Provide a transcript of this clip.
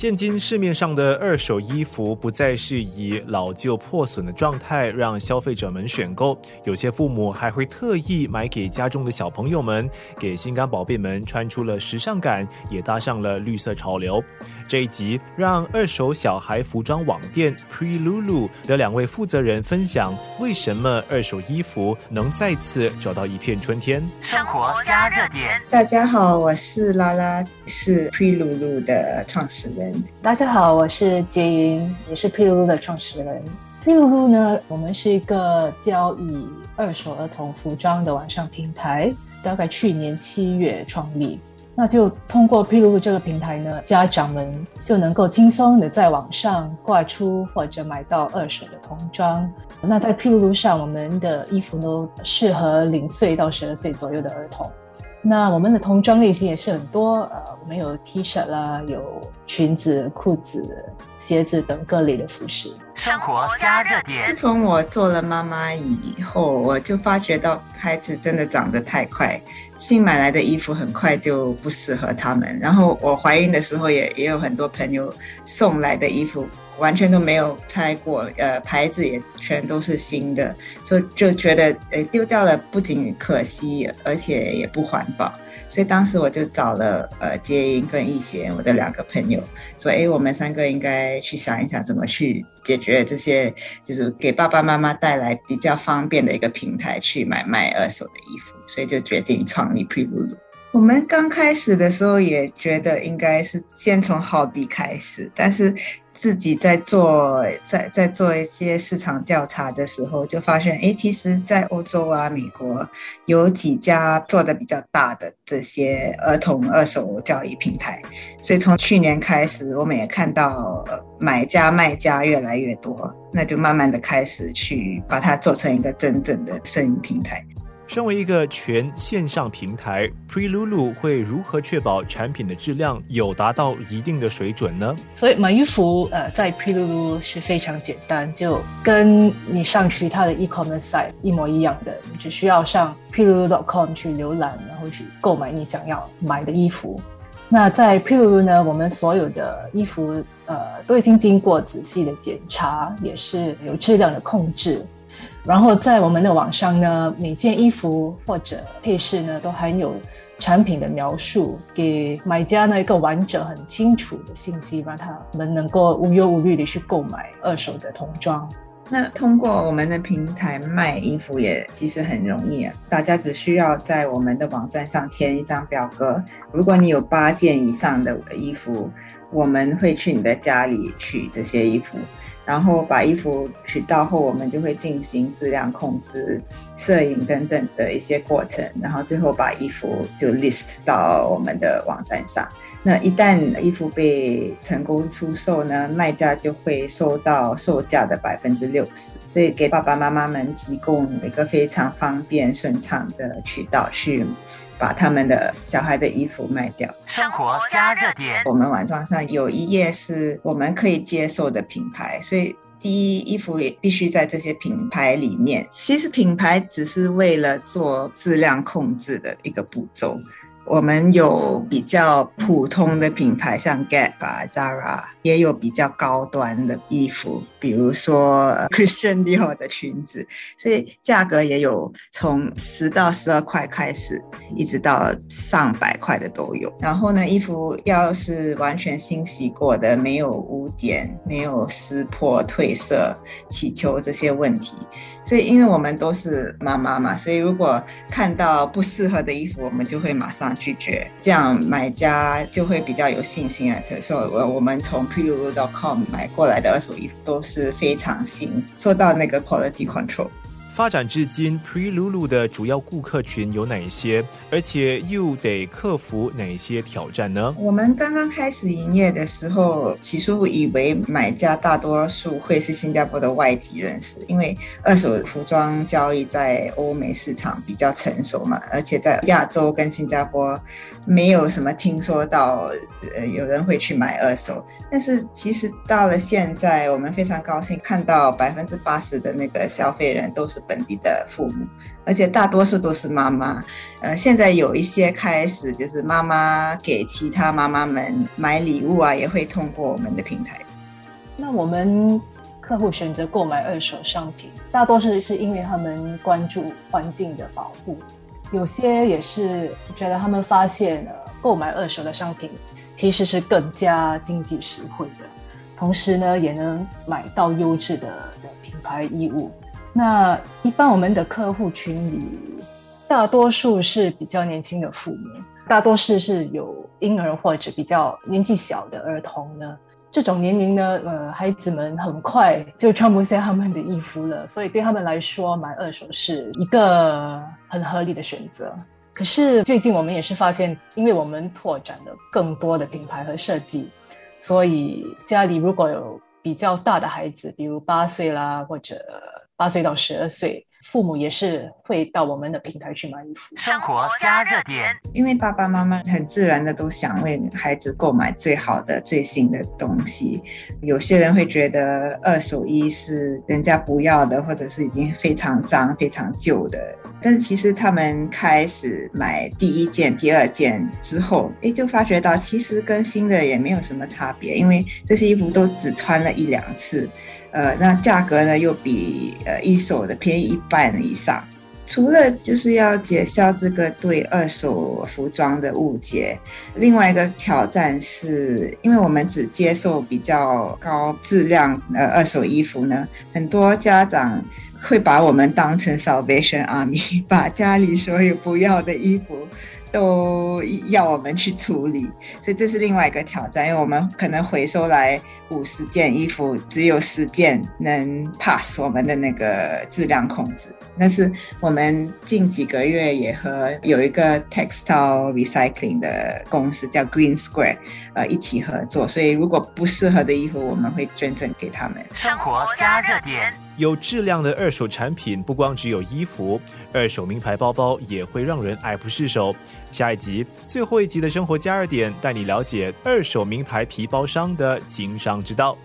现今市面上的二手衣服不再是以老旧破损的状态让消费者们选购，有些父母还会特意买给家中的小朋友们，给心肝宝贝们穿出了时尚感，也搭上了绿色潮流。这一集让二手小孩服装网店 Pre Lulu 的两位负责人分享，为什么二手衣服能再次找到一片春天。生活加热点，大家好，我是拉拉，是 Pre Lulu 的创始人。大家好，我是杰英，也是 Pre Lulu 的创始人。Pre Lulu 呢，我们是一个交易二手儿童服装的网上平台，大概去年七月创立。那就通过 Pre Lulu 这个平台呢，家长们就能够轻松的在网上挂出或者买到二手的童装。那在 Pre Lulu 上，我们的衣服都适合零岁到十二岁左右的儿童。那我们的童装类型也是很多，呃，我们有 T 恤啦，有裙子、裤子、鞋子等各类的服饰。生活加热点。自从我做了妈妈以后，我就发觉到孩子真的长得太快，新买来的衣服很快就不适合他们。然后我怀孕的时候也也有很多朋友送来的衣服。完全都没有拆过，呃，牌子也全都是新的，就就觉得，呃，丢掉了不仅可惜，而且也不环保。所以当时我就找了呃杰英跟易贤我的两个朋友，说，哎，我们三个应该去想一想怎么去解决这些，就是给爸爸妈妈带来比较方便的一个平台去买卖二手的衣服，所以就决定创立 Pre Lulu。我们刚开始的时候也觉得应该是先从好比开始，但是。自己在做，在在做一些市场调查的时候，就发现，哎，其实，在欧洲啊、美国有几家做的比较大的这些儿童二手交易平台，所以从去年开始，我们也看到买家卖家越来越多，那就慢慢的开始去把它做成一个真正的生意平台。身为一个全线上平台，Pre Lulu 会如何确保产品的质量有达到一定的水准呢？所以买衣服，呃，在 Pre Lulu 是非常简单，就跟你上其他的 e-commerce site 一模一样的，你只需要上 Pre Lulu.com 去浏览，然后去购买你想要买的衣服。那在 Pre Lulu 呢，我们所有的衣服，呃，都已经经过仔细的检查，也是有质量的控制。然后在我们的网上呢，每件衣服或者配饰呢，都含有产品的描述，给买家呢一个完整、很清楚的信息，让他们能够无忧无虑的去购买二手的童装。那通过我们的平台卖衣服也其实很容易啊，大家只需要在我们的网站上填一张表格，如果你有八件以上的衣服，我们会去你的家里取这些衣服。然后把衣服取到后，我们就会进行质量控制、摄影等等的一些过程，然后最后把衣服就 list 到我们的网站上。那一旦衣服被成功出售呢，卖家就会收到售价的百分之六十，所以给爸爸妈妈们提供一个非常方便、顺畅的渠道去。把他们的小孩的衣服卖掉。生活加热点，我们网站上有一页是我们可以接受的品牌，所以第一衣服也必须在这些品牌里面。其实品牌只是为了做质量控制的一个步骤。我们有比较普通的品牌，像 Gap 啊、Zara，也有比较高端的衣服，比如说 Christian Dior 的裙子，所以价格也有从十到十二块开始，一直到上百块的都有。然后呢，衣服要是完全新洗过的，没有污点、没有撕破、褪色、起球这些问题。所以，因为我们都是妈妈嘛，所以如果看到不适合的衣服，我们就会马上拒绝，这样买家就会比较有信心啊。就说我我们从 prelulu.com 买过来的二手衣服都是非常新，做到那个 quality control。发展至今，Pre Lulu 的主要顾客群有哪一些？而且又得克服哪些挑战呢？我们刚刚开始营业的时候，起初以为买家大多数会是新加坡的外籍人士，因为二手服装交易在欧美市场比较成熟嘛，而且在亚洲跟新加坡没有什么听说到呃有人会去买二手。但是其实到了现在，我们非常高兴看到百分之八十的那个消费人都是。本地的父母，而且大多数都是妈妈。呃，现在有一些开始就是妈妈给其他妈妈们买礼物啊，也会通过我们的平台。那我们客户选择购买二手商品，大多是是因为他们关注环境的保护，有些也是觉得他们发现了购买二手的商品其实是更加经济实惠的，同时呢也能买到优质的的品牌衣物。那一般我们的客户群里，大多数是比较年轻的父母，大多数是有婴儿或者比较年纪小的儿童呢。这种年龄呢，呃，孩子们很快就穿不下他们的衣服了，所以对他们来说，买二手是一个很合理的选择。可是最近我们也是发现，因为我们拓展了更多的品牌和设计，所以家里如果有比较大的孩子，比如八岁啦，或者八岁到十二岁。父母也是会到我们的平台去买衣服。生活加热点，因为爸爸妈妈很自然的都想为孩子购买最好的、最新的东西。有些人会觉得二手衣是人家不要的，或者是已经非常脏、非常旧的。但是其实他们开始买第一件、第二件之后，哎，就发觉到其实跟新的也没有什么差别，因为这些衣服都只穿了一两次。呃，那价格呢又比呃一手的便宜一半以上。除了就是要解消这个对二手服装的误解，另外一个挑战是，因为我们只接受比较高质量呃二手衣服呢，很多家长会把我们当成 Salvation Army，把家里所有不要的衣服。都要我们去处理，所以这是另外一个挑战，因为我们可能回收来五十件衣服，只有十件能 pass 我们的那个质量控制。但是我们近几个月也和有一个 textile recycling 的公司叫 Green Square，呃，一起合作，所以如果不适合的衣服，我们会捐赠给他们。生活加热点。有质量的二手产品不光只有衣服，二手名牌包包也会让人爱不释手。下一集最后一集的生活加热点，带你了解二手名牌皮包商的经商之道。